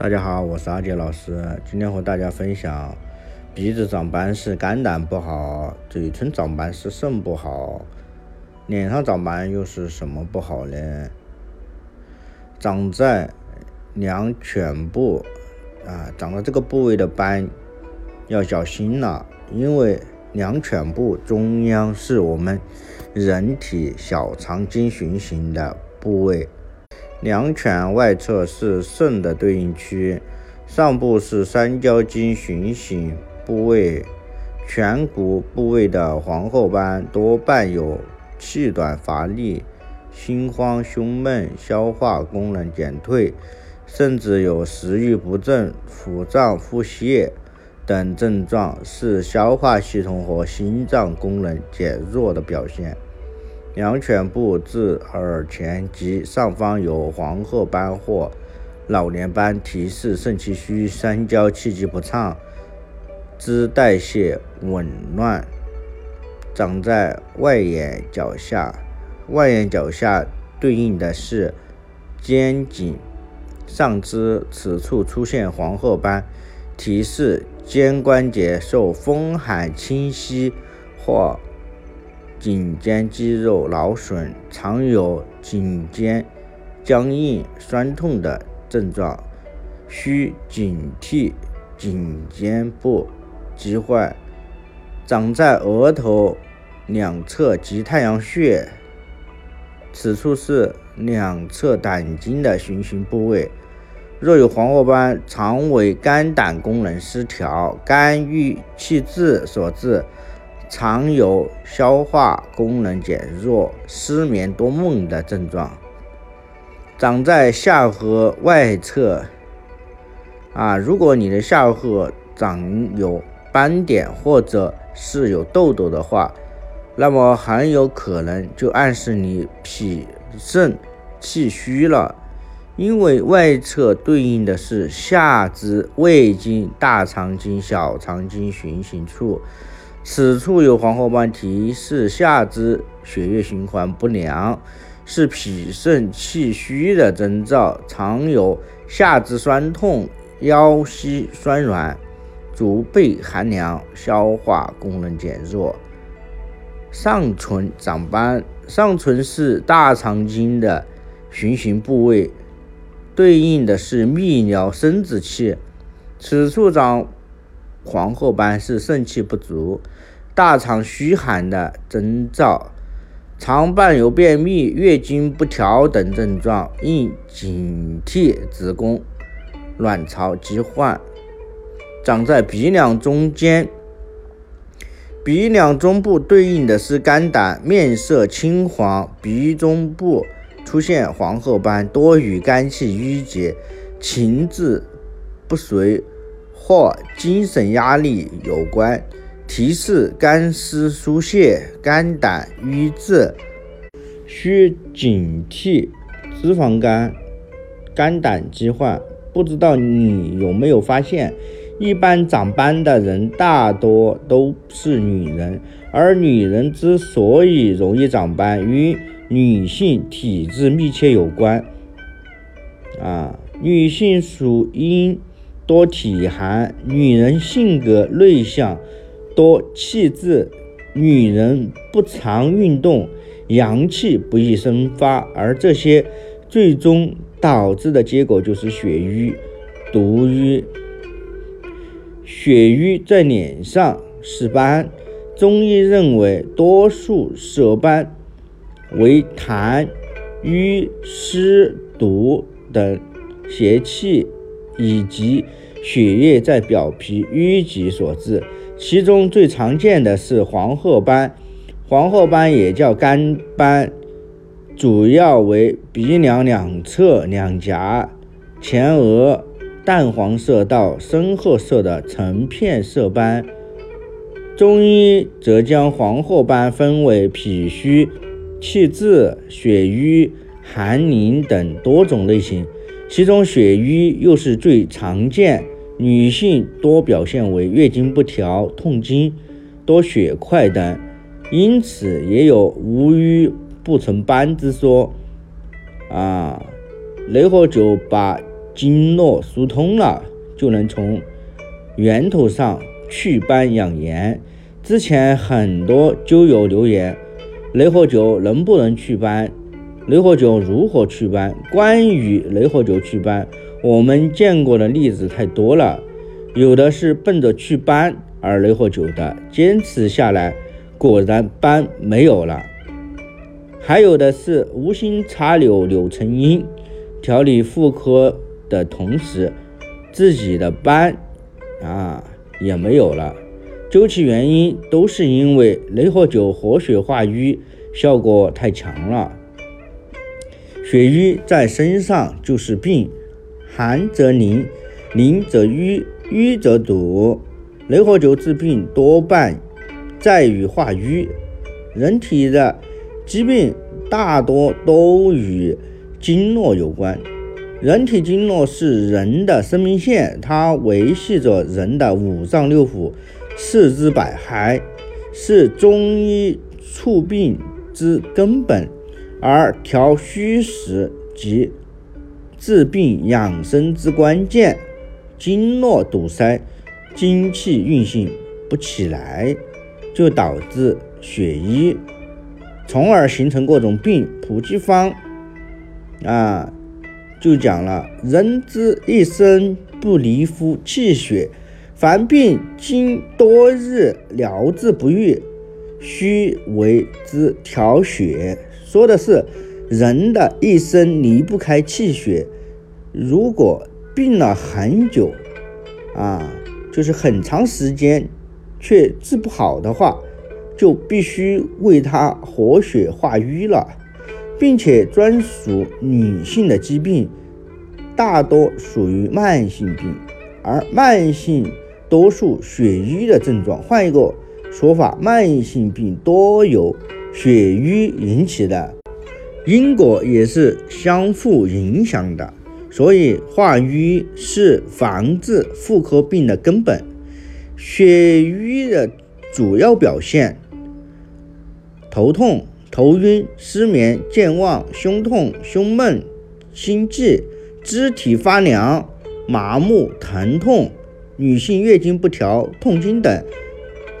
大家好，我是阿杰老师，今天和大家分享，鼻子长斑是肝胆不好，嘴唇长斑是肾不好，脸上长斑又是什么不好呢？长在两犬部啊，长在这个部位的斑要小心了，因为两犬部中央是我们人体小肠经循行的部位。两犬外侧是肾的对应区，上部是三焦经循行部位。颧骨部位的黄褐斑多伴有气短乏力、心慌胸闷、消化功能减退，甚至有食欲不振、腹胀腹泻等症状，是消化系统和心脏功能减弱的表现。两犬部至耳前及上方有黄褐斑或老年斑，提示肾气虚、三焦气机不畅、脂代谢紊乱。长在外眼角下，外眼角下对应的是肩颈上肢，此处出现黄褐斑，提示肩关节受风寒侵袭或。颈肩肌肉劳损，常有颈肩僵硬、酸痛的症状，需警惕颈肩部疾患。长在额头两侧及太阳穴，此处是两侧胆经的循行部位。若有黄褐斑，常为肝胆功能失调、肝郁气滞所致。常有消化功能减弱、失眠多梦的症状，长在下颌外侧。啊，如果你的下颌长有斑点或者是有痘痘的话，那么很有可能就暗示你脾肾气虚了，因为外侧对应的是下肢胃经、大肠经、小肠经循行处。此处有黄褐斑，提示下肢血液循环不良，是脾肾气虚的征兆，常有下肢酸痛、腰膝酸软、足背寒凉、消化功能减弱。上唇长斑，上唇是大肠经的循行部位，对应的是泌尿生殖器，此处长。黄褐斑是肾气不足、大肠虚寒的征兆，常伴有便秘、月经不调等症状，应警惕子宫卵巢疾患。长在鼻梁中间，鼻梁中部对应的是肝胆，面色青黄，鼻中部出现黄褐斑，多与肝气郁结、情志不遂。或精神压力有关，提示肝湿疏泄、肝胆瘀滞，需警惕脂肪肝、肝胆疾患。不知道你有没有发现，一般长斑的人大多都是女人，而女人之所以容易长斑，与女性体质密切有关。啊，女性属阴。多体寒，女人性格内向，多气滞，女人不常运动，阳气不易生发，而这些最终导致的结果就是血瘀、毒瘀。血瘀在脸上是斑，中医认为多数色斑为痰、瘀、湿、毒等邪气。以及血液在表皮淤积所致，其中最常见的是黄褐斑。黄褐斑也叫肝斑，主要为鼻梁两侧两颊、前额淡黄色到深褐色的成片色斑。中医则将黄褐斑分为脾虚、气滞、血瘀、寒凝等多种类型。其中血瘀又是最常见，女性多表现为月经不调、痛经、多血块等，因此也有无瘀不成斑之说。啊，雷火灸把经络疏通了，就能从源头上祛斑养颜。之前很多灸友留言，雷火灸能不能祛斑？雷火酒如何祛斑？关于雷火酒祛斑，我们见过的例子太多了，有的是奔着祛斑而雷火酒的，坚持下来，果然斑没有了；还有的是无心插柳柳成荫，调理妇科的同时，自己的斑啊也没有了。究其原因，都是因为雷火酒活血化瘀效果太强了。血瘀在身上就是病，寒则凝，凝则瘀，瘀则堵。雷火灸治病多半在于化瘀。人体的疾病大多都与经络有关。人体经络是人的生命线，它维系着人的五脏六腑、四肢百骸，是中医处病之根本。而调虚实及治病养生之关键，经络堵塞，精气运行不起来，就导致血瘀，从而形成各种病。普济方啊，就讲了：人之一生不离乎气血，凡病经多日疗治不愈，须为之调血。说的是人的一生离不开气血，如果病了很久，啊，就是很长时间却治不好的话，就必须为他活血化瘀了，并且专属女性的疾病，大多属于慢性病，而慢性多数血瘀的症状。换一个说法，慢性病多有。血瘀引起的因果也是相互影响的，所以化瘀是防治妇科病的根本。血瘀的主要表现：头痛、头晕、失眠、健忘、胸痛、胸闷、心悸、肢体发凉、麻木、疼痛，女性月经不调、痛经等。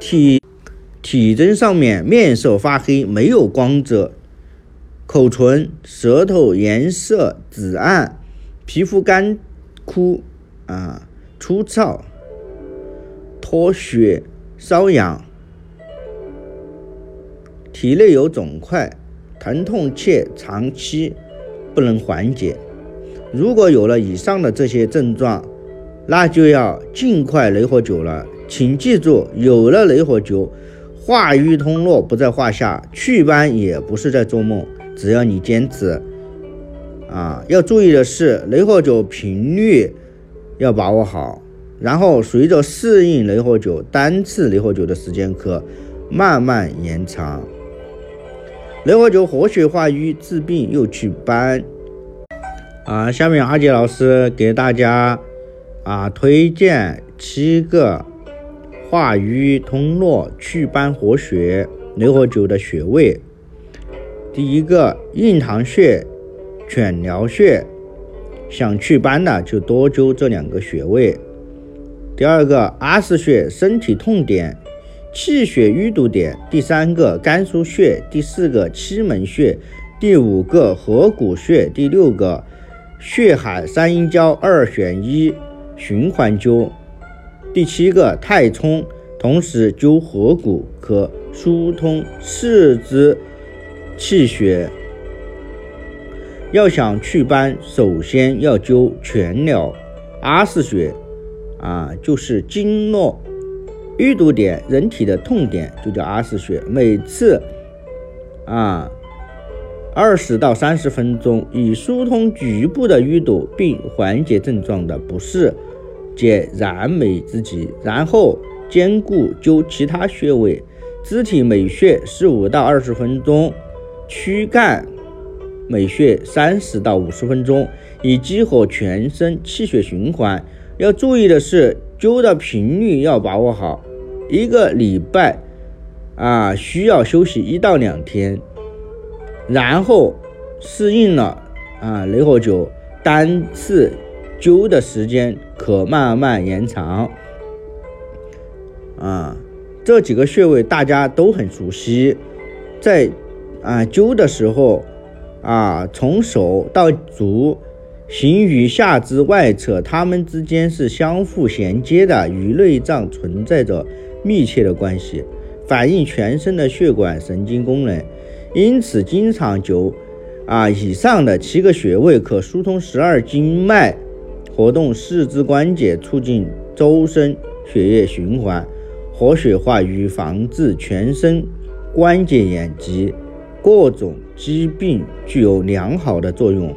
体体征上面，面色发黑，没有光泽；口唇、舌头颜色紫暗，皮肤干枯啊，粗糙、脱血、瘙痒，体内有肿块，疼痛且长期不能缓解。如果有了以上的这些症状，那就要尽快雷火灸了。请记住，有了雷火灸。化瘀通络不在话下，祛斑也不是在做梦。只要你坚持，啊，要注意的是雷火灸频率要把握好，然后随着适应雷火灸，单次雷火灸的时间可慢慢延长。雷火灸活血化瘀，治病又祛斑。啊，下面阿杰老师给大家啊推荐七个。化瘀通络、祛斑活血、雷火灸的穴位。第一个印堂穴、犬髎穴，想祛斑的就多灸这两个穴位。第二个阿是穴，身体痛点、气血淤堵点。第三个肝腧穴，第四个期门穴，第五个合谷穴，第六个血海三阴交二选一循环灸。第七个太冲，同时灸合谷可疏通四肢气血。要想祛斑，首先要灸全髎阿是穴，啊，就是经络淤堵点，人体的痛点就叫阿是穴。每次啊二十到三十分钟，以疏通局部的淤堵，并缓解症状的不适。解燃眉之急，然后兼顾灸其他穴位，肢体每穴十五到二十分钟，躯干每穴三十到五十分钟，以激活全身气血循环。要注意的是，灸的频率要把握好，一个礼拜啊需要休息一到两天，然后适应了啊雷火灸单次。灸的时间可慢慢延长。啊，这几个穴位大家都很熟悉，在啊灸的时候，啊从手到足，行于下肢外侧，它们之间是相互衔接的，与内脏存在着密切的关系，反映全身的血管神经功能。因此，经常灸啊以上的七个穴位，可疏通十二经脉，活动四肢关节，促进周身血液循环。活血化瘀，防治全身关节炎及各种疾病，具有良好的作用。